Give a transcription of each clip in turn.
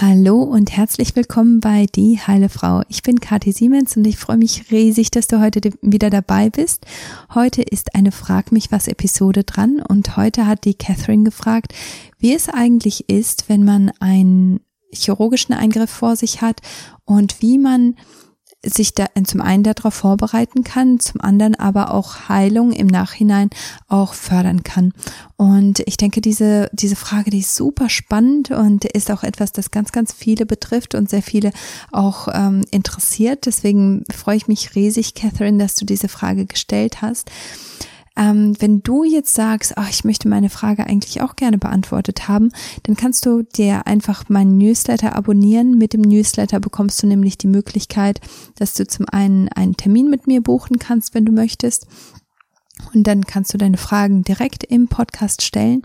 Hallo und herzlich willkommen bei Die Heile Frau. Ich bin Kathi Siemens und ich freue mich riesig, dass du heute wieder dabei bist. Heute ist eine Frag mich was Episode dran und heute hat die Catherine gefragt, wie es eigentlich ist, wenn man einen chirurgischen Eingriff vor sich hat und wie man sich da zum einen darauf vorbereiten kann, zum anderen aber auch Heilung im Nachhinein auch fördern kann. Und ich denke, diese, diese Frage, die ist super spannend und ist auch etwas, das ganz, ganz viele betrifft und sehr viele auch ähm, interessiert. Deswegen freue ich mich riesig, Catherine, dass du diese Frage gestellt hast. Ähm, wenn du jetzt sagst, ach, ich möchte meine Frage eigentlich auch gerne beantwortet haben, dann kannst du dir einfach meinen Newsletter abonnieren. Mit dem Newsletter bekommst du nämlich die Möglichkeit, dass du zum einen einen Termin mit mir buchen kannst, wenn du möchtest. Und dann kannst du deine Fragen direkt im Podcast stellen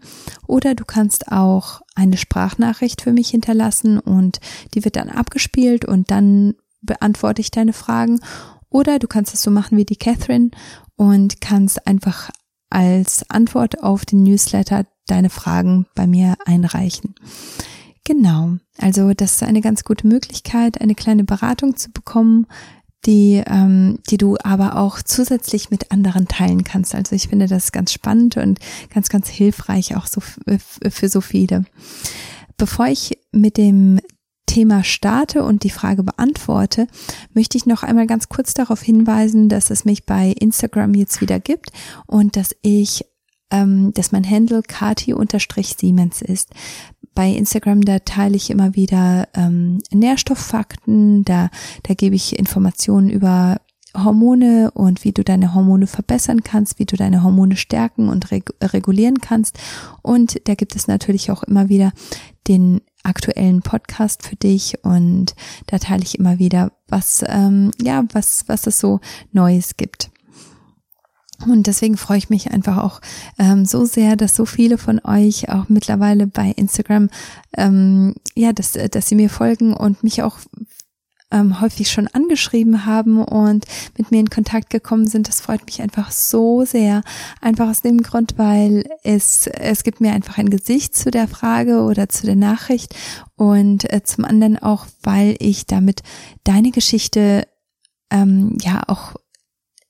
oder du kannst auch eine Sprachnachricht für mich hinterlassen und die wird dann abgespielt und dann beantworte ich deine Fragen. Oder du kannst es so machen wie die Catherine und kannst einfach als Antwort auf den Newsletter deine Fragen bei mir einreichen. Genau, also das ist eine ganz gute Möglichkeit, eine kleine Beratung zu bekommen, die, ähm, die du aber auch zusätzlich mit anderen teilen kannst. Also ich finde das ganz spannend und ganz, ganz hilfreich auch so für so viele. Bevor ich mit dem Thema starte und die Frage beantworte, möchte ich noch einmal ganz kurz darauf hinweisen, dass es mich bei Instagram jetzt wieder gibt und dass ich, ähm, dass mein Handle Kati-Siemens ist. Bei Instagram, da teile ich immer wieder ähm, Nährstofffakten, da, da gebe ich Informationen über Hormone und wie du deine Hormone verbessern kannst, wie du deine Hormone stärken und reg regulieren kannst. Und da gibt es natürlich auch immer wieder den aktuellen Podcast für dich und da teile ich immer wieder, was, ähm, ja, was, was es so Neues gibt. Und deswegen freue ich mich einfach auch ähm, so sehr, dass so viele von euch auch mittlerweile bei Instagram, ähm, ja, dass, dass sie mir folgen und mich auch ähm, häufig schon angeschrieben haben und mit mir in Kontakt gekommen sind. Das freut mich einfach so sehr. Einfach aus dem Grund, weil es, es gibt mir einfach ein Gesicht zu der Frage oder zu der Nachricht und äh, zum anderen auch, weil ich damit deine Geschichte ähm, ja auch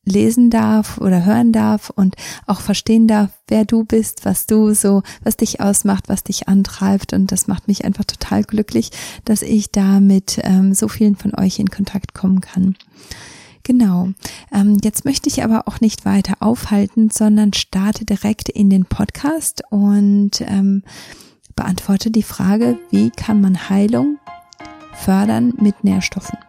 lesen darf oder hören darf und auch verstehen darf, wer du bist, was du so, was dich ausmacht, was dich antreibt. Und das macht mich einfach total glücklich, dass ich da mit ähm, so vielen von euch in Kontakt kommen kann. Genau. Ähm, jetzt möchte ich aber auch nicht weiter aufhalten, sondern starte direkt in den Podcast und ähm, beantworte die Frage, wie kann man Heilung fördern mit Nährstoffen?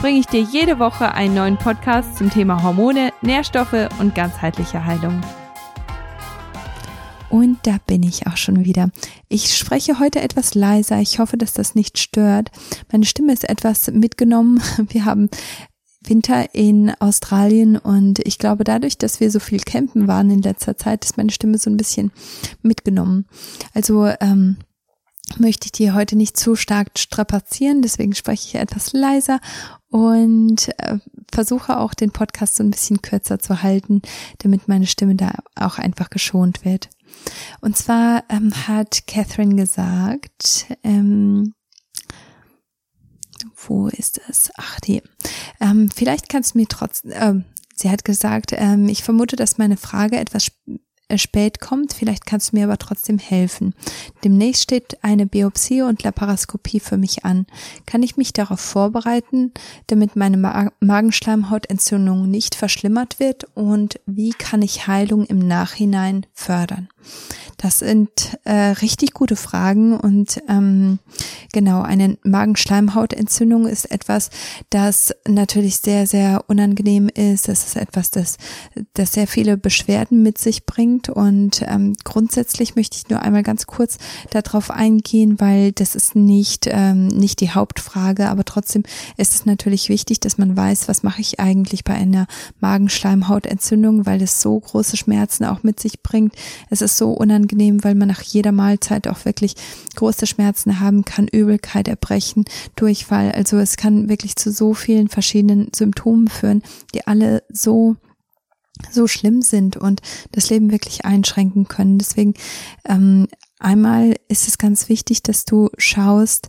bringe ich dir jede Woche einen neuen Podcast zum Thema Hormone, Nährstoffe und ganzheitliche Heilung. Und da bin ich auch schon wieder. Ich spreche heute etwas leiser. Ich hoffe, dass das nicht stört. Meine Stimme ist etwas mitgenommen. Wir haben Winter in Australien und ich glaube, dadurch, dass wir so viel campen waren in letzter Zeit, ist meine Stimme so ein bisschen mitgenommen. Also ähm, möchte ich dir heute nicht zu stark strapazieren, deswegen spreche ich etwas leiser und äh, versuche auch den Podcast so ein bisschen kürzer zu halten, damit meine Stimme da auch einfach geschont wird. Und zwar ähm, hat Catherine gesagt, ähm, wo ist es? Ach, die. Ähm, vielleicht kannst du mir trotzdem, ähm, sie hat gesagt, ähm, ich vermute, dass meine Frage etwas spät kommt. Vielleicht kannst du mir aber trotzdem helfen. Demnächst steht eine Biopsie und Laparoskopie für mich an. Kann ich mich darauf vorbereiten, damit meine Ma Magenschleimhautentzündung nicht verschlimmert wird? Und wie kann ich Heilung im Nachhinein fördern? Das sind äh, richtig gute Fragen und ähm, genau, eine Magenschleimhautentzündung ist etwas, das natürlich sehr, sehr unangenehm ist. Es ist etwas, das, das sehr viele Beschwerden mit sich bringt. Und ähm, grundsätzlich möchte ich nur einmal ganz kurz darauf eingehen, weil das ist nicht, ähm, nicht die Hauptfrage, aber trotzdem ist es natürlich wichtig, dass man weiß, was mache ich eigentlich bei einer Magenschleimhautentzündung, weil es so große Schmerzen auch mit sich bringt. Es ist so unangenehm, weil man nach jeder Mahlzeit auch wirklich große Schmerzen haben kann, Übelkeit, Erbrechen, Durchfall. Also es kann wirklich zu so vielen verschiedenen Symptomen führen, die alle so so schlimm sind und das Leben wirklich einschränken können. Deswegen ähm, einmal ist es ganz wichtig, dass du schaust,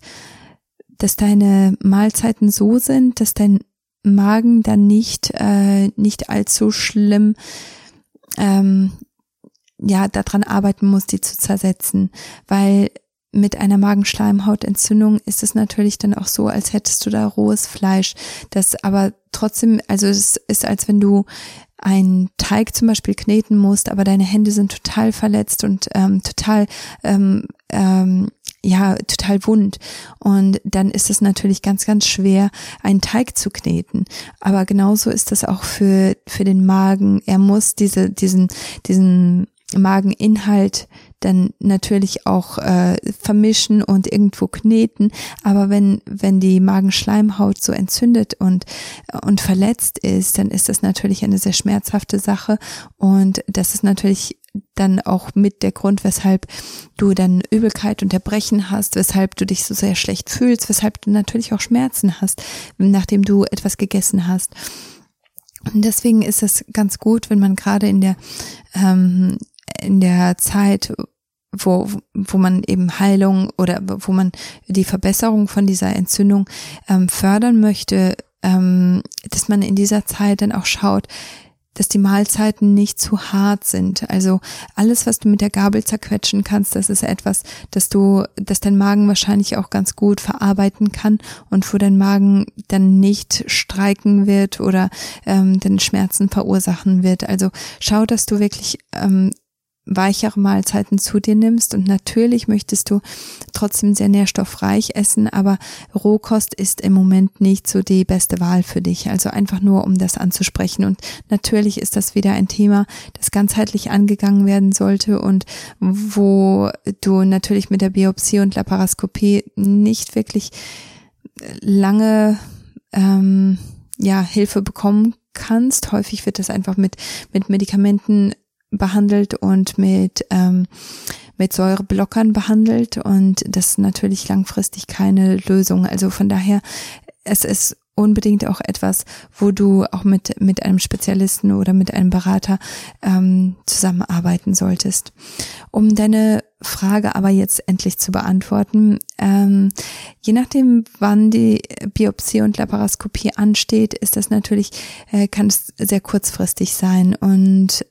dass deine Mahlzeiten so sind, dass dein Magen dann nicht äh, nicht allzu schlimm ähm, ja daran arbeiten muss, die zu zersetzen, weil mit einer Magenschleimhautentzündung ist es natürlich dann auch so, als hättest du da rohes Fleisch, das aber trotzdem, also es ist, als wenn du einen Teig zum Beispiel kneten musst, aber deine Hände sind total verletzt und ähm, total ähm, ähm, ja total wund. Und dann ist es natürlich ganz ganz schwer einen Teig zu kneten. Aber genauso ist das auch für für den Magen. Er muss diese diesen diesen Mageninhalt dann natürlich auch äh, vermischen und irgendwo kneten. Aber wenn, wenn die Magenschleimhaut so entzündet und, und verletzt ist, dann ist das natürlich eine sehr schmerzhafte Sache. Und das ist natürlich dann auch mit der Grund, weshalb du dann Übelkeit und Erbrechen hast, weshalb du dich so sehr schlecht fühlst, weshalb du natürlich auch Schmerzen hast, nachdem du etwas gegessen hast. Und deswegen ist es ganz gut, wenn man gerade in der ähm, in der Zeit, wo, wo man eben Heilung oder wo man die Verbesserung von dieser Entzündung ähm, fördern möchte, ähm, dass man in dieser Zeit dann auch schaut, dass die Mahlzeiten nicht zu hart sind. Also alles, was du mit der Gabel zerquetschen kannst, das ist etwas, dass du, dass dein Magen wahrscheinlich auch ganz gut verarbeiten kann und wo dein Magen dann nicht streiken wird oder ähm, den Schmerzen verursachen wird. Also schau, dass du wirklich ähm, weichere Mahlzeiten zu dir nimmst und natürlich möchtest du trotzdem sehr nährstoffreich essen, aber Rohkost ist im Moment nicht so die beste Wahl für dich. Also einfach nur, um das anzusprechen. Und natürlich ist das wieder ein Thema, das ganzheitlich angegangen werden sollte und wo du natürlich mit der Biopsie und Laparoskopie nicht wirklich lange ähm, ja Hilfe bekommen kannst. Häufig wird das einfach mit mit Medikamenten behandelt und mit, ähm, mit Säureblockern behandelt und das natürlich langfristig keine Lösung. Also von daher, es ist unbedingt auch etwas, wo du auch mit, mit einem Spezialisten oder mit einem Berater ähm, zusammenarbeiten solltest. Um deine Frage aber jetzt endlich zu beantworten, ähm, je nachdem, wann die Biopsie und Laparoskopie ansteht, ist das natürlich, äh, kann es sehr kurzfristig sein und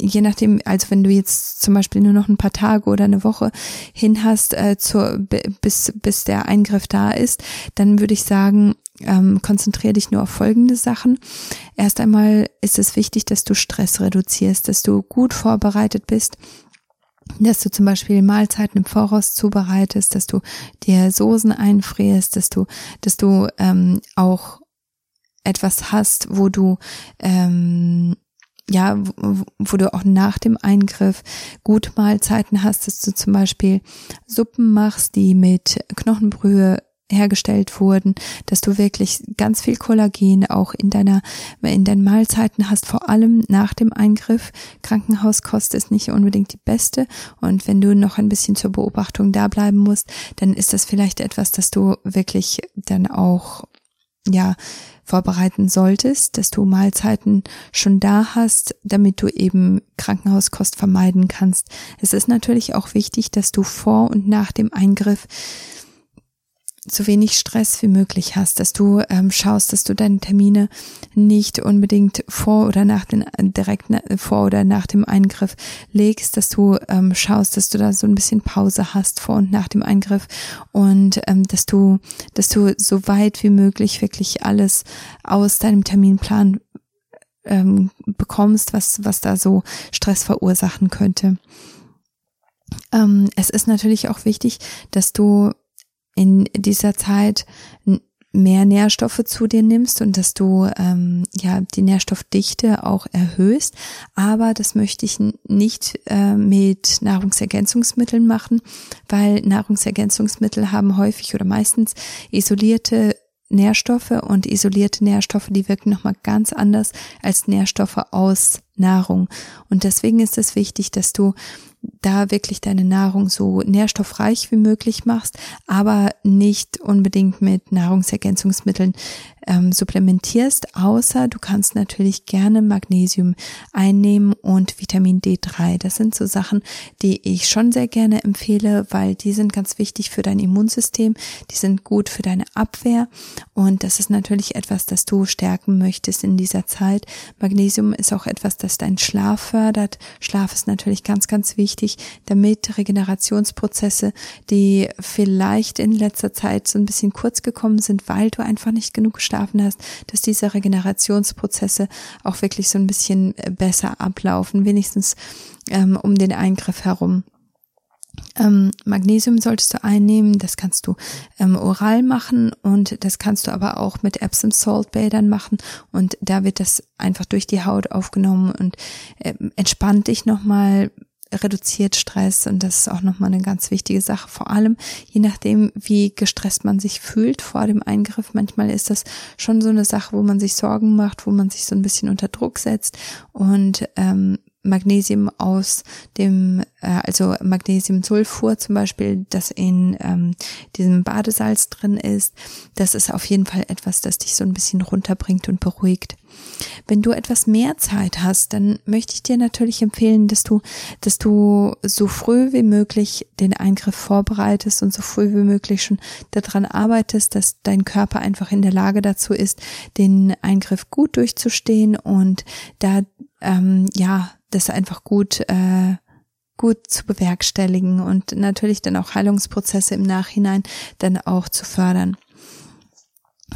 je nachdem, also wenn du jetzt zum Beispiel nur noch ein paar Tage oder eine Woche hin hast, äh, zur, bis, bis der Eingriff da ist, dann würde ich sagen, ähm, konzentriere dich nur auf folgende Sachen. Erst einmal ist es wichtig, dass du Stress reduzierst, dass du gut vorbereitet bist, dass du zum Beispiel Mahlzeiten im Voraus zubereitest, dass du dir Soßen einfrierst, dass du, dass du ähm, auch etwas hast, wo du ähm, ja, wo, du auch nach dem Eingriff gut Mahlzeiten hast, dass du zum Beispiel Suppen machst, die mit Knochenbrühe hergestellt wurden, dass du wirklich ganz viel Kollagen auch in deiner in deinen Mahlzeiten hast, vor allem nach dem Eingriff. Krankenhauskost ist nicht unbedingt die beste und wenn du noch ein bisschen zur Beobachtung da bleiben musst, dann ist das vielleicht etwas, dass du wirklich dann auch ja vorbereiten solltest, dass du Mahlzeiten schon da hast, damit du eben Krankenhauskost vermeiden kannst. Es ist natürlich auch wichtig, dass du vor und nach dem Eingriff so wenig Stress wie möglich hast, dass du ähm, schaust, dass du deine Termine nicht unbedingt vor oder nach den direkt vor oder nach dem Eingriff legst, dass du ähm, schaust, dass du da so ein bisschen Pause hast vor und nach dem Eingriff und ähm, dass du, dass du so weit wie möglich wirklich alles aus deinem Terminplan ähm, bekommst, was was da so Stress verursachen könnte. Ähm, es ist natürlich auch wichtig, dass du in dieser Zeit mehr Nährstoffe zu dir nimmst und dass du ähm, ja die Nährstoffdichte auch erhöhst. Aber das möchte ich nicht äh, mit Nahrungsergänzungsmitteln machen, weil Nahrungsergänzungsmittel haben häufig oder meistens isolierte Nährstoffe und isolierte Nährstoffe, die wirken nochmal ganz anders als Nährstoffe aus Nahrung. Und deswegen ist es wichtig, dass du da wirklich deine Nahrung so nährstoffreich wie möglich machst, aber nicht unbedingt mit Nahrungsergänzungsmitteln ähm, supplementierst, außer du kannst natürlich gerne Magnesium einnehmen und Vitamin D3. Das sind so Sachen, die ich schon sehr gerne empfehle, weil die sind ganz wichtig für dein Immunsystem, die sind gut für deine Abwehr und das ist natürlich etwas, das du stärken möchtest in dieser Zeit. Magnesium ist auch etwas, das deinen Schlaf fördert. Schlaf ist natürlich ganz, ganz wichtig, damit Regenerationsprozesse, die vielleicht in letzter Zeit so ein bisschen kurz gekommen sind, weil du einfach nicht genug geschlafen hast, dass diese Regenerationsprozesse auch wirklich so ein bisschen äh, besser ablaufen, wenigstens ähm, um den Eingriff herum. Ähm, Magnesium solltest du einnehmen, das kannst du ähm, oral machen und das kannst du aber auch mit Epsom Salt Bädern machen und da wird das einfach durch die Haut aufgenommen und äh, entspannt dich nochmal, reduziert Stress und das ist auch nochmal eine ganz wichtige Sache. Vor allem, je nachdem, wie gestresst man sich fühlt vor dem Eingriff. Manchmal ist das schon so eine Sache, wo man sich Sorgen macht, wo man sich so ein bisschen unter Druck setzt und ähm, Magnesium aus dem, äh, also Magnesiumsulfur zum Beispiel, das in ähm, diesem Badesalz drin ist, das ist auf jeden Fall etwas, das dich so ein bisschen runterbringt und beruhigt. Wenn du etwas mehr Zeit hast, dann möchte ich dir natürlich empfehlen, dass du, dass du so früh wie möglich den Eingriff vorbereitest und so früh wie möglich schon daran arbeitest, dass dein Körper einfach in der Lage dazu ist, den Eingriff gut durchzustehen und da ähm, ja das einfach gut äh, gut zu bewerkstelligen und natürlich dann auch Heilungsprozesse im Nachhinein dann auch zu fördern.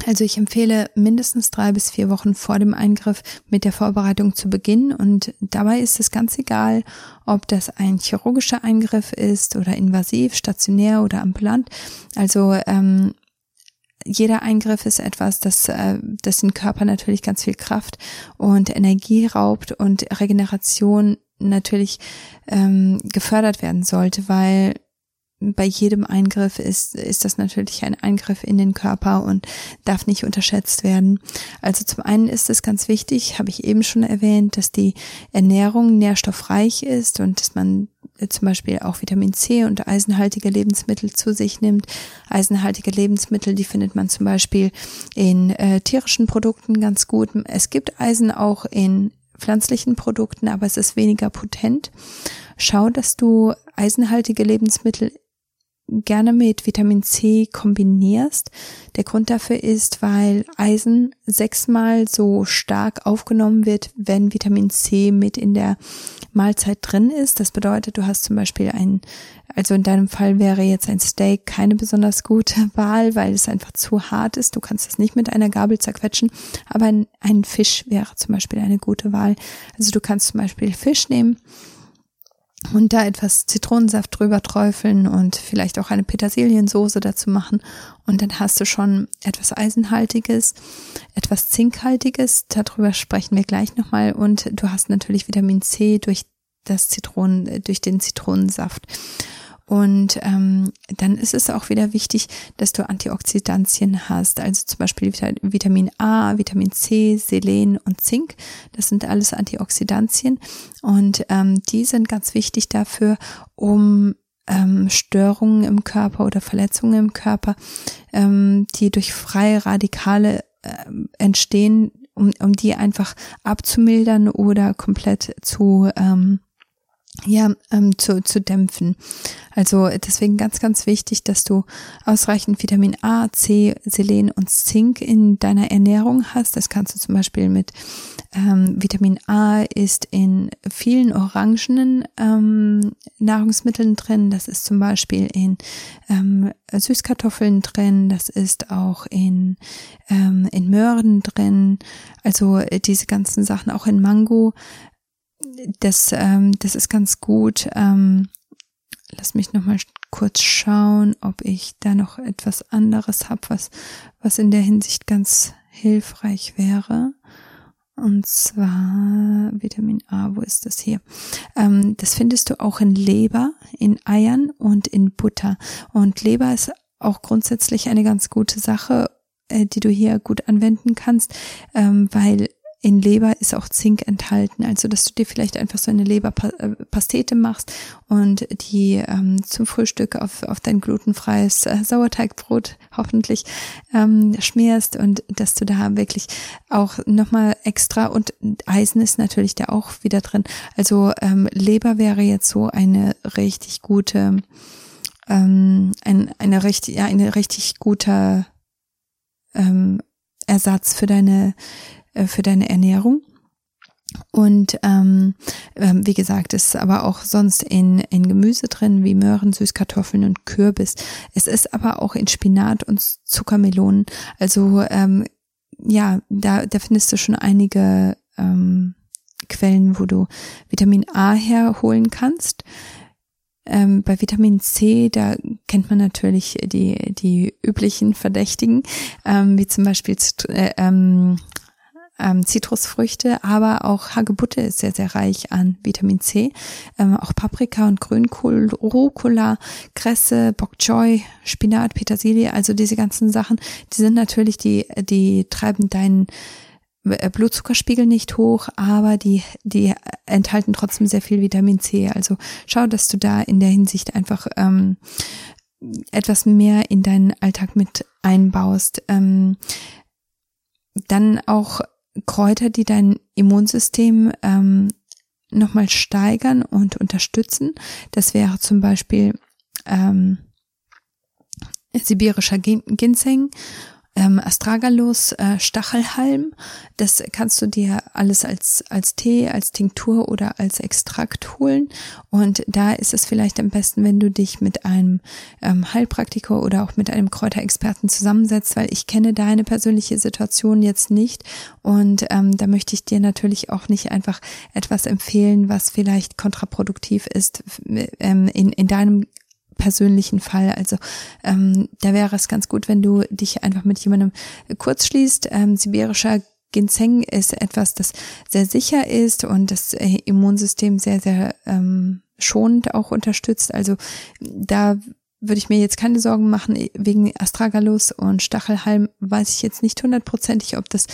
Also ich empfehle mindestens drei bis vier Wochen vor dem Eingriff mit der Vorbereitung zu beginnen und dabei ist es ganz egal, ob das ein chirurgischer Eingriff ist oder invasiv, stationär oder ambulant. Also ähm, jeder Eingriff ist etwas, das, äh, das den Körper natürlich ganz viel Kraft und Energie raubt und Regeneration natürlich ähm, gefördert werden sollte, weil bei jedem Eingriff ist, ist das natürlich ein Eingriff in den Körper und darf nicht unterschätzt werden. Also zum einen ist es ganz wichtig, habe ich eben schon erwähnt, dass die Ernährung nährstoffreich ist und dass man zum Beispiel auch Vitamin C und eisenhaltige Lebensmittel zu sich nimmt. Eisenhaltige Lebensmittel, die findet man zum Beispiel in äh, tierischen Produkten ganz gut. Es gibt Eisen auch in pflanzlichen Produkten, aber es ist weniger potent. Schau, dass du eisenhaltige Lebensmittel gerne mit Vitamin C kombinierst. Der Grund dafür ist, weil Eisen sechsmal so stark aufgenommen wird, wenn Vitamin C mit in der Mahlzeit drin ist. Das bedeutet, du hast zum Beispiel ein, also in deinem Fall wäre jetzt ein Steak keine besonders gute Wahl, weil es einfach zu hart ist. Du kannst es nicht mit einer Gabel zerquetschen, aber ein, ein Fisch wäre zum Beispiel eine gute Wahl. Also du kannst zum Beispiel Fisch nehmen und da etwas Zitronensaft drüber träufeln und vielleicht auch eine Petersiliensoße dazu machen. Und dann hast du schon etwas Eisenhaltiges, etwas Zinkhaltiges. Darüber sprechen wir gleich nochmal. Und du hast natürlich Vitamin C durch das Zitronen, durch den Zitronensaft. Und ähm, dann ist es auch wieder wichtig, dass du Antioxidantien hast, also zum Beispiel Vitamin A, Vitamin C, Selen und Zink. Das sind alles Antioxidantien und ähm, die sind ganz wichtig dafür, um ähm, Störungen im Körper oder Verletzungen im Körper, ähm, die durch freie Radikale äh, entstehen, um, um die einfach abzumildern oder komplett zu ähm, ja, ähm, zu, zu dämpfen. Also deswegen ganz, ganz wichtig, dass du ausreichend Vitamin A, C, Selen und Zink in deiner Ernährung hast. Das kannst du zum Beispiel mit ähm, Vitamin A ist in vielen orangenen ähm, Nahrungsmitteln drin. Das ist zum Beispiel in ähm, Süßkartoffeln drin. Das ist auch in, ähm, in Möhren drin. Also diese ganzen Sachen auch in Mango das, ähm, das ist ganz gut. Ähm, lass mich noch mal kurz schauen, ob ich da noch etwas anderes habe, was, was in der Hinsicht ganz hilfreich wäre. Und zwar Vitamin A, wo ist das hier? Ähm, das findest du auch in Leber, in Eiern und in Butter. Und Leber ist auch grundsätzlich eine ganz gute Sache, äh, die du hier gut anwenden kannst, ähm, weil in Leber ist auch Zink enthalten, also dass du dir vielleicht einfach so eine Leberpastete machst und die ähm, zum Frühstück auf, auf dein glutenfreies äh, Sauerteigbrot hoffentlich ähm, schmierst und dass du da wirklich auch nochmal extra und Eisen ist natürlich da auch wieder drin. Also ähm, Leber wäre jetzt so eine richtig gute, ähm, ein, eine richtig, ja, eine richtig guter ähm, Ersatz für deine äh, für deine Ernährung. Und ähm, ähm, wie gesagt, ist aber auch sonst in, in Gemüse drin, wie Möhren, Süßkartoffeln und Kürbis. Es ist aber auch in Spinat und Zuckermelonen. Also ähm, ja, da, da findest du schon einige ähm, Quellen, wo du Vitamin A herholen kannst. Ähm, bei Vitamin C, da kennt man natürlich die, die üblichen Verdächtigen, ähm, wie zum Beispiel äh, ähm, ähm, Zitrusfrüchte, aber auch Hagebutte ist sehr, sehr reich an Vitamin C. Ähm, auch Paprika und Grünkohl, Rucola, Kresse, Bok Choy, Spinat, Petersilie, also diese ganzen Sachen, die sind natürlich, die, die treiben deinen äh, Blutzuckerspiegel nicht hoch, aber die, die enthalten trotzdem sehr viel Vitamin C. Also schau, dass du da in der Hinsicht einfach ähm, etwas mehr in deinen Alltag mit einbaust. Ähm, dann auch Kräuter, die dein Immunsystem ähm, nochmal steigern und unterstützen. Das wäre zum Beispiel ähm, sibirischer Ginseng ähm, Astragalus, äh, Stachelhalm. Das kannst du dir alles als, als Tee, als Tinktur oder als Extrakt holen. Und da ist es vielleicht am besten, wenn du dich mit einem ähm, Heilpraktiker oder auch mit einem Kräuterexperten zusammensetzt, weil ich kenne deine persönliche Situation jetzt nicht. Und ähm, da möchte ich dir natürlich auch nicht einfach etwas empfehlen, was vielleicht kontraproduktiv ist ähm, in, in deinem persönlichen Fall. Also ähm, da wäre es ganz gut, wenn du dich einfach mit jemandem kurz schließt. Ähm, sibirischer Ginseng ist etwas, das sehr sicher ist und das äh, Immunsystem sehr, sehr ähm, schonend auch unterstützt. Also da würde ich mir jetzt keine Sorgen machen wegen Astragalus und Stachelhalm. Weiß ich jetzt nicht hundertprozentig, ob das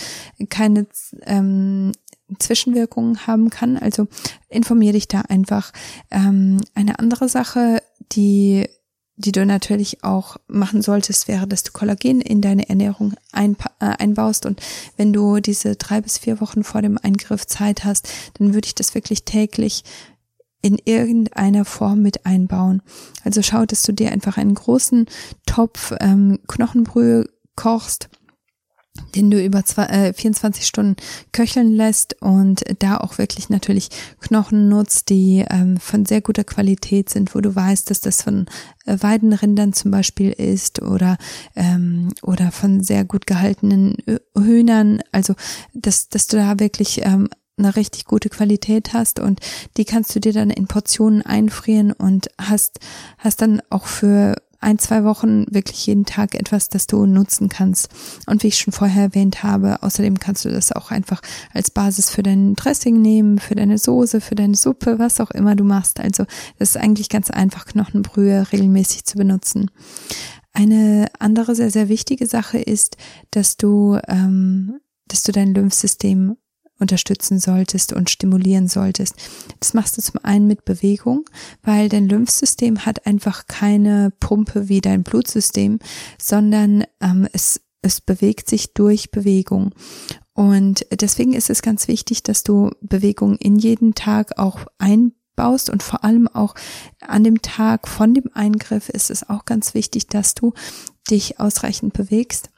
keine ähm, Zwischenwirkungen haben kann. Also informiere dich da einfach. Ähm, eine andere Sache die, die du natürlich auch machen solltest, wäre, dass du Kollagen in deine Ernährung ein, äh, einbaust. Und wenn du diese drei bis vier Wochen vor dem Eingriff Zeit hast, dann würde ich das wirklich täglich in irgendeiner Form mit einbauen. Also schau, dass du dir einfach einen großen Topf ähm, Knochenbrühe kochst den du über zwei, äh, 24 Stunden köcheln lässt und da auch wirklich natürlich Knochen nutzt, die ähm, von sehr guter Qualität sind, wo du weißt, dass das von äh, Weidenrindern zum Beispiel ist oder ähm, oder von sehr gut gehaltenen Hühnern. Also dass dass du da wirklich ähm, eine richtig gute Qualität hast und die kannst du dir dann in Portionen einfrieren und hast hast dann auch für ein, zwei Wochen wirklich jeden Tag etwas, das du nutzen kannst. Und wie ich schon vorher erwähnt habe, außerdem kannst du das auch einfach als Basis für dein Dressing nehmen, für deine Soße, für deine Suppe, was auch immer du machst. Also das ist eigentlich ganz einfach, Knochenbrühe regelmäßig zu benutzen. Eine andere sehr, sehr wichtige Sache ist, dass du, ähm, dass du dein Lymphsystem unterstützen solltest und stimulieren solltest. Das machst du zum einen mit Bewegung, weil dein Lymphsystem hat einfach keine Pumpe wie dein Blutsystem, sondern ähm, es, es bewegt sich durch Bewegung. Und deswegen ist es ganz wichtig, dass du Bewegung in jeden Tag auch einbaust und vor allem auch an dem Tag von dem Eingriff ist es auch ganz wichtig, dass du dich ausreichend bewegst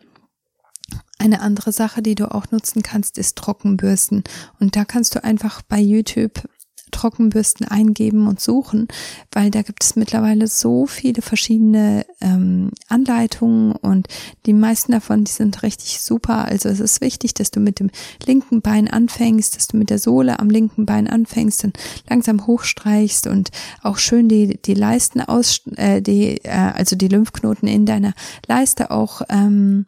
eine andere Sache, die du auch nutzen kannst, ist Trockenbürsten. Und da kannst du einfach bei YouTube Trockenbürsten eingeben und suchen, weil da gibt es mittlerweile so viele verschiedene ähm, An Anleitungen und die meisten davon, die sind richtig super. Also es ist wichtig, dass du mit dem linken Bein anfängst, dass du mit der Sohle am linken Bein anfängst, dann langsam hochstreichst und auch schön die, die Leisten aus, äh, die, äh, also die Lymphknoten in deiner Leiste auch ähm,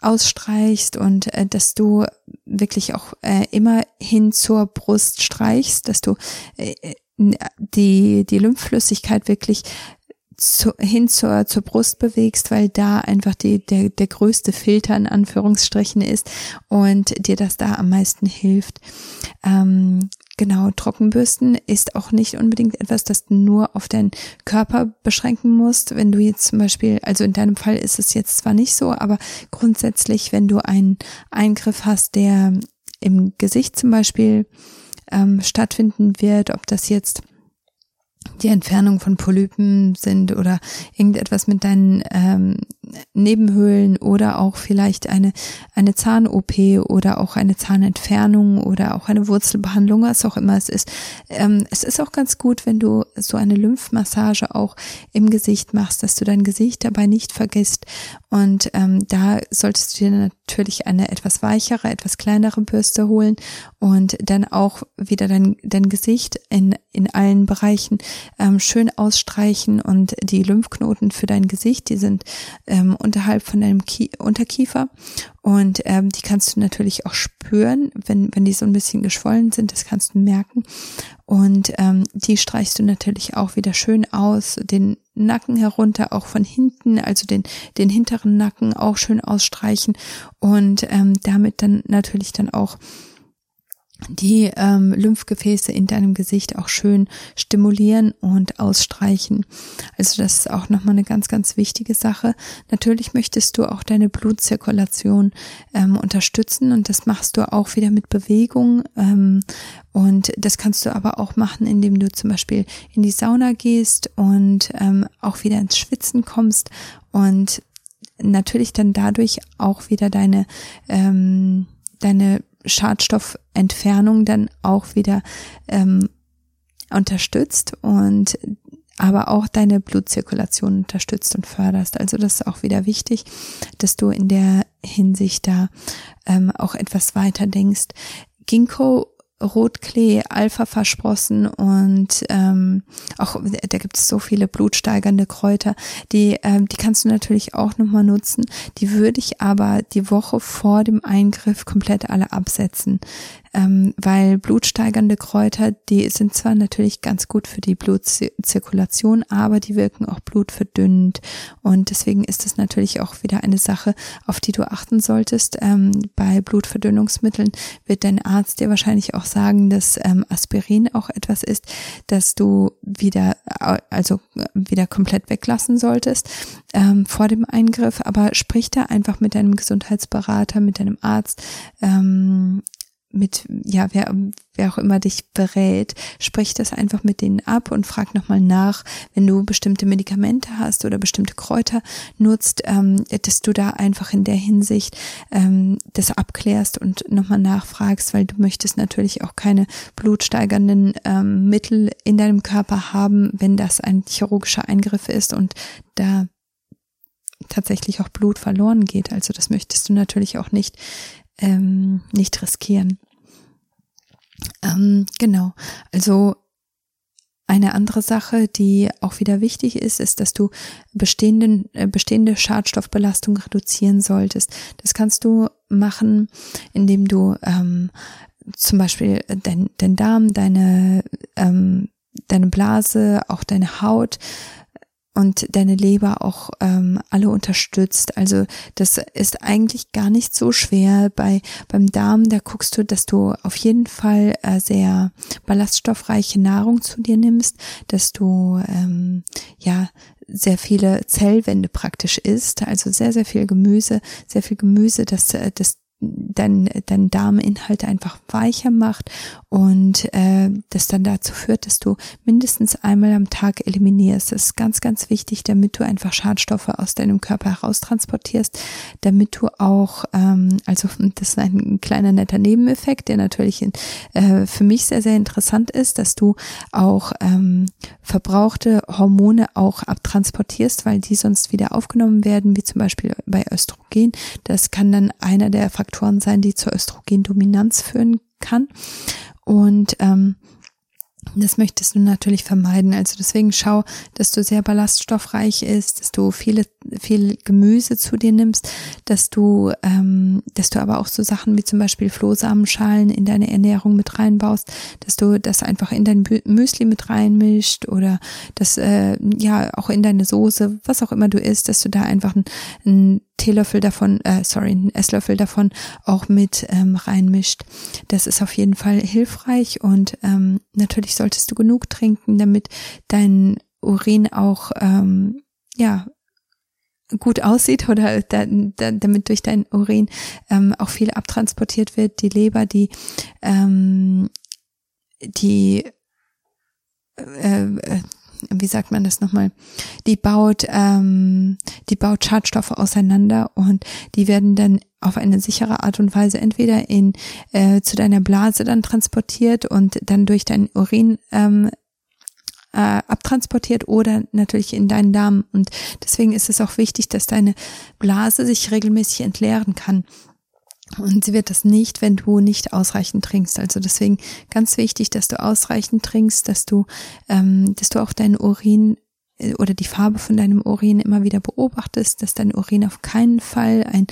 ausstreichst und äh, dass du wirklich auch äh, immer hin zur Brust streichst, dass du äh, die, die Lymphflüssigkeit wirklich zu, hin zur, zur Brust bewegst, weil da einfach die, der, der größte Filter in Anführungsstrichen ist und dir das da am meisten hilft. Ähm, genau, Trockenbürsten ist auch nicht unbedingt etwas, das du nur auf deinen Körper beschränken musst. Wenn du jetzt zum Beispiel, also in deinem Fall ist es jetzt zwar nicht so, aber grundsätzlich, wenn du einen Eingriff hast, der im Gesicht zum Beispiel ähm, stattfinden wird, ob das jetzt die Entfernung von Polypen sind oder irgendetwas mit deinen ähm, Nebenhöhlen oder auch vielleicht eine, eine Zahn-OP oder auch eine Zahnentfernung oder auch eine Wurzelbehandlung, was auch immer es ist. Ähm, es ist auch ganz gut, wenn du so eine Lymphmassage auch im Gesicht machst, dass du dein Gesicht dabei nicht vergisst. Und ähm, da solltest du dir natürlich eine etwas weichere, etwas kleinere Bürste holen und dann auch wieder dein, dein Gesicht in, in allen Bereichen ähm, schön ausstreichen und die Lymphknoten für dein Gesicht, die sind ähm, unterhalb von deinem Kie Unterkiefer. Und ähm, die kannst du natürlich auch spüren, wenn, wenn die so ein bisschen geschwollen sind, das kannst du merken. Und ähm, die streichst du natürlich auch wieder schön aus, den Nacken herunter, auch von hinten, also den, den hinteren Nacken auch schön ausstreichen. Und ähm, damit dann natürlich dann auch die ähm, Lymphgefäße in deinem Gesicht auch schön stimulieren und ausstreichen. Also das ist auch nochmal eine ganz, ganz wichtige Sache. Natürlich möchtest du auch deine Blutzirkulation ähm, unterstützen und das machst du auch wieder mit Bewegung. Ähm, und das kannst du aber auch machen, indem du zum Beispiel in die Sauna gehst und ähm, auch wieder ins Schwitzen kommst und natürlich dann dadurch auch wieder deine ähm, deine Schadstoffentfernung dann auch wieder ähm, unterstützt und aber auch deine Blutzirkulation unterstützt und förderst. Also das ist auch wieder wichtig, dass du in der Hinsicht da ähm, auch etwas weiter denkst. Ginkgo Rotklee, Alpha-Versprossen und ähm, auch da gibt es so viele blutsteigernde Kräuter, die ähm, die kannst du natürlich auch nochmal nutzen. Die würde ich aber die Woche vor dem Eingriff komplett alle absetzen ähm, weil blutsteigernde Kräuter, die sind zwar natürlich ganz gut für die Blutzirkulation, aber die wirken auch blutverdünnend und deswegen ist es natürlich auch wieder eine Sache, auf die du achten solltest. Ähm, bei Blutverdünnungsmitteln wird dein Arzt dir wahrscheinlich auch sagen, dass ähm, Aspirin auch etwas ist, dass du wieder, also wieder komplett weglassen solltest ähm, vor dem Eingriff, aber sprich da einfach mit deinem Gesundheitsberater, mit deinem Arzt, ähm, mit, ja, wer, wer auch immer dich berät, sprich das einfach mit denen ab und frag nochmal nach, wenn du bestimmte Medikamente hast oder bestimmte Kräuter nutzt, ähm, dass du da einfach in der Hinsicht ähm, das abklärst und nochmal nachfragst, weil du möchtest natürlich auch keine blutsteigernden ähm, Mittel in deinem Körper haben, wenn das ein chirurgischer Eingriff ist und da tatsächlich auch Blut verloren geht. Also das möchtest du natürlich auch nicht ähm, nicht riskieren. Ähm, genau, also eine andere Sache, die auch wieder wichtig ist, ist, dass du bestehenden, äh, bestehende Schadstoffbelastung reduzieren solltest. Das kannst du machen, indem du ähm, zum Beispiel dein, dein Darm, deine, ähm, deine Blase, auch deine Haut und deine Leber auch ähm, alle unterstützt. Also das ist eigentlich gar nicht so schwer. Bei beim Darm, da guckst du, dass du auf jeden Fall äh, sehr ballaststoffreiche Nahrung zu dir nimmst, dass du ähm, ja sehr viele Zellwände praktisch isst, also sehr sehr viel Gemüse, sehr viel Gemüse, das das dein, dein Darminhalt einfach weicher macht und äh, das dann dazu führt, dass du mindestens einmal am Tag eliminierst. Das ist ganz, ganz wichtig, damit du einfach Schadstoffe aus deinem Körper heraustransportierst, damit du auch, ähm, also das ist ein kleiner netter Nebeneffekt, der natürlich in, äh, für mich sehr, sehr interessant ist, dass du auch ähm, verbrauchte Hormone auch abtransportierst, weil die sonst wieder aufgenommen werden, wie zum Beispiel bei Östrogen. Das kann dann einer der Faktoren sein, die zur Östrogendominanz führen kann. Und ähm, das möchtest du natürlich vermeiden. Also deswegen schau, dass du sehr ballaststoffreich ist, dass du viele, viel Gemüse zu dir nimmst, dass du, ähm, dass du aber auch so Sachen wie zum Beispiel Flohsamenschalen in deine Ernährung mit reinbaust, dass du das einfach in dein Müsli mit reinmischt oder das, äh, ja, auch in deine Soße, was auch immer du isst, dass du da einfach ein, ein Teelöffel davon, äh, sorry, einen Esslöffel davon auch mit ähm, reinmischt. Das ist auf jeden Fall hilfreich und ähm, natürlich solltest du genug trinken, damit dein Urin auch ähm, ja gut aussieht oder da, da, damit durch dein Urin ähm, auch viel abtransportiert wird. Die Leber, die ähm, die äh, äh, wie sagt man das nochmal, die baut, ähm, die baut Schadstoffe auseinander und die werden dann auf eine sichere Art und Weise entweder in äh, zu deiner Blase dann transportiert und dann durch dein Urin ähm, äh, abtransportiert oder natürlich in deinen Darm. Und deswegen ist es auch wichtig, dass deine Blase sich regelmäßig entleeren kann. Und sie wird das nicht, wenn du nicht ausreichend trinkst. Also deswegen ganz wichtig, dass du ausreichend trinkst, dass du, ähm, dass du auch deinen Urin äh, oder die Farbe von deinem Urin immer wieder beobachtest, dass dein Urin auf keinen Fall ein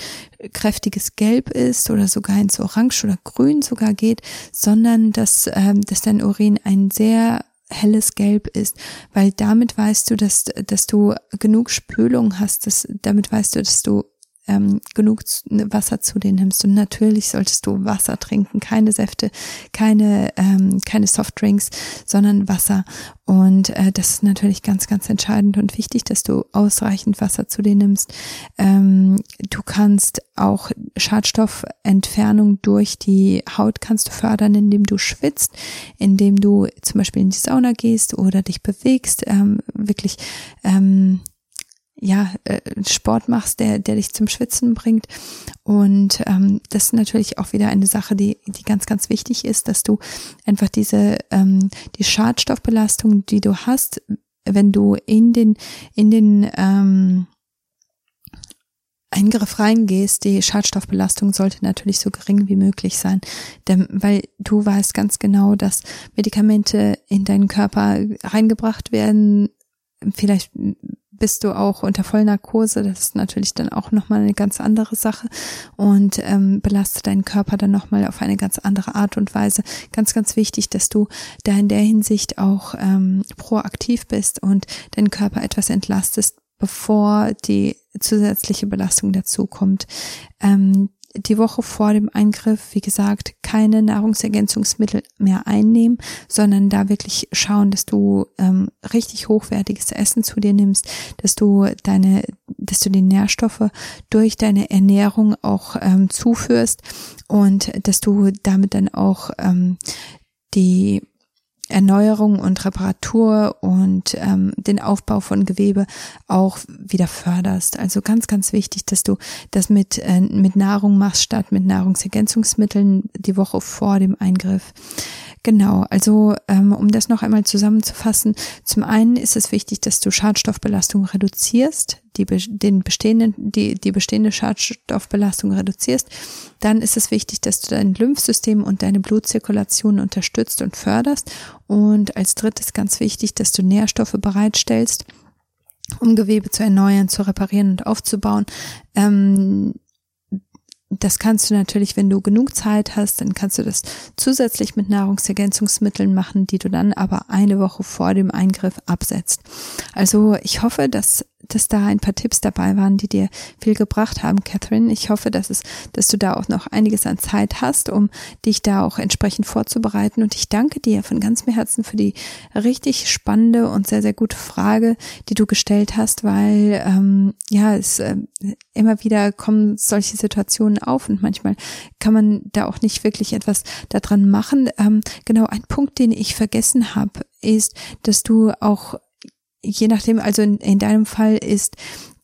kräftiges Gelb ist oder sogar ins Orange oder Grün sogar geht, sondern dass, ähm, dass dein Urin ein sehr helles Gelb ist, weil damit weißt du, dass, dass du genug Spülung hast, dass, damit weißt du, dass du ähm, genug ne, Wasser zu dir nimmst. Und natürlich solltest du Wasser trinken, keine Säfte, keine, ähm, keine Softdrinks, sondern Wasser. Und äh, das ist natürlich ganz, ganz entscheidend und wichtig, dass du ausreichend Wasser zu dir nimmst. Ähm, du kannst auch Schadstoffentfernung durch die Haut kannst du fördern, indem du schwitzt, indem du zum Beispiel in die Sauna gehst oder dich bewegst, ähm, wirklich ähm, ja, äh, Sport machst, der, der dich zum Schwitzen bringt. Und ähm, das ist natürlich auch wieder eine Sache, die, die ganz, ganz wichtig ist, dass du einfach diese, ähm, die Schadstoffbelastung, die du hast, wenn du in den, in den ähm, Eingriff reingehst, die Schadstoffbelastung sollte natürlich so gering wie möglich sein, denn, weil du weißt ganz genau, dass Medikamente in deinen Körper reingebracht werden, vielleicht bist du auch unter Vollnarkose. Das ist natürlich dann auch nochmal eine ganz andere Sache und ähm, belastet deinen Körper dann nochmal auf eine ganz andere Art und Weise. Ganz, ganz wichtig, dass du da in der Hinsicht auch ähm, proaktiv bist und deinen Körper etwas entlastest, bevor die zusätzliche Belastung dazu kommt. Ähm, die Woche vor dem Eingriff, wie gesagt, keine Nahrungsergänzungsmittel mehr einnehmen, sondern da wirklich schauen, dass du ähm, richtig hochwertiges Essen zu dir nimmst, dass du deine, dass du die Nährstoffe durch deine Ernährung auch ähm, zuführst und dass du damit dann auch ähm, die Erneuerung und Reparatur und ähm, den Aufbau von Gewebe auch wieder förderst. Also ganz, ganz wichtig, dass du das mit, äh, mit Nahrung machst statt mit Nahrungsergänzungsmitteln die Woche vor dem Eingriff. Genau, also ähm, um das noch einmal zusammenzufassen, zum einen ist es wichtig, dass du Schadstoffbelastung reduzierst, die, den bestehenden, die, die bestehende Schadstoffbelastung reduzierst. Dann ist es wichtig, dass du dein Lymphsystem und deine Blutzirkulation unterstützt und förderst. Und als drittes ganz wichtig, dass du Nährstoffe bereitstellst, um Gewebe zu erneuern, zu reparieren und aufzubauen. Ähm, das kannst du natürlich, wenn du genug Zeit hast, dann kannst du das zusätzlich mit Nahrungsergänzungsmitteln machen, die du dann aber eine Woche vor dem Eingriff absetzt. Also ich hoffe, dass dass da ein paar Tipps dabei waren, die dir viel gebracht haben, Catherine. Ich hoffe, dass es, dass du da auch noch einiges an Zeit hast, um dich da auch entsprechend vorzubereiten. Und ich danke dir von ganzem Herzen für die richtig spannende und sehr, sehr gute Frage, die du gestellt hast, weil ähm, ja, es äh, immer wieder kommen solche Situationen auf und manchmal kann man da auch nicht wirklich etwas daran machen. Ähm, genau, ein Punkt, den ich vergessen habe, ist, dass du auch je nachdem, also in, in deinem Fall ist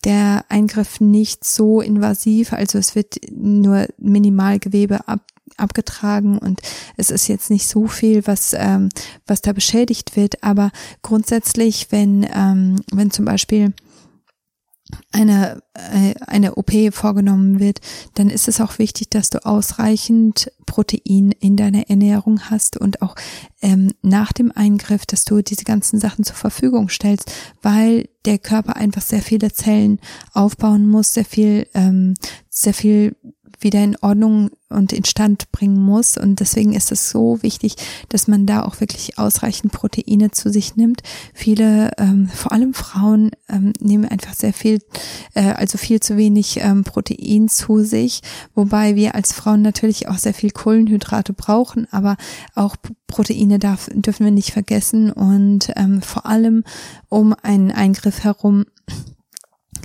der Eingriff nicht so invasiv, also es wird nur Minimalgewebe ab, abgetragen und es ist jetzt nicht so viel, was, ähm, was da beschädigt wird, aber grundsätzlich, wenn, ähm, wenn zum Beispiel eine, äh, eine OP vorgenommen wird, dann ist es auch wichtig, dass du ausreichend Protein in deiner Ernährung hast und auch ähm, nach dem Eingriff, dass du diese ganzen Sachen zur Verfügung stellst, weil der Körper einfach sehr viele Zellen aufbauen muss, sehr viel, ähm, sehr viel wieder in Ordnung und instand bringen muss. Und deswegen ist es so wichtig, dass man da auch wirklich ausreichend Proteine zu sich nimmt. Viele, ähm, vor allem Frauen, ähm, nehmen einfach sehr viel, äh, also viel zu wenig ähm, Protein zu sich, wobei wir als Frauen natürlich auch sehr viel Kohlenhydrate brauchen, aber auch Proteine darf, dürfen wir nicht vergessen und ähm, vor allem um einen Eingriff herum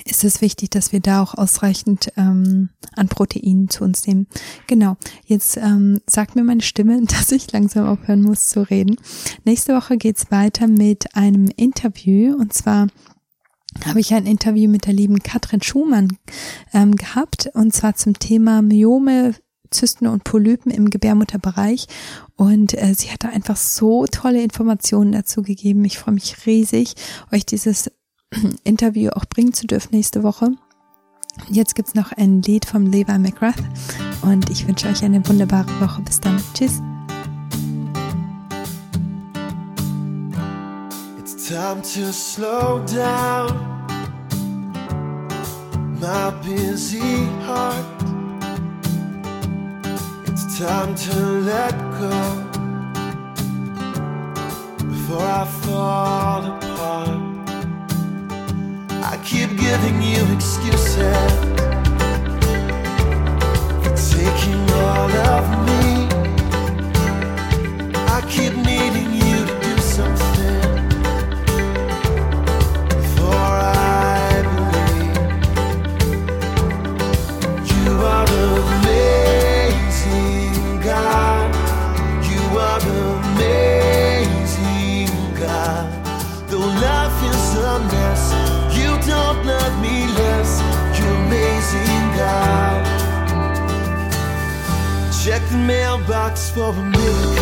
ist es wichtig, dass wir da auch ausreichend ähm, an Proteinen zu uns nehmen. Genau, jetzt ähm, sagt mir meine Stimme, dass ich langsam aufhören muss zu reden. Nächste Woche geht's weiter mit einem Interview und zwar habe ich ein Interview mit der lieben Katrin Schumann ähm, gehabt und zwar zum Thema Myome, Zysten und Polypen im Gebärmutterbereich und äh, sie hat da einfach so tolle Informationen dazu gegeben. Ich freue mich riesig, euch dieses Interview auch bringen zu dürfen nächste Woche. Jetzt gibt's noch ein Lied vom Levi McGrath und ich wünsche euch eine wunderbare Woche. Bis dann. Tschüss. It's time to slow down my busy heart. It's time to let go before I fall apart. I keep giving you excuses for taking all of me. I keep needing you mailbox for a miracle,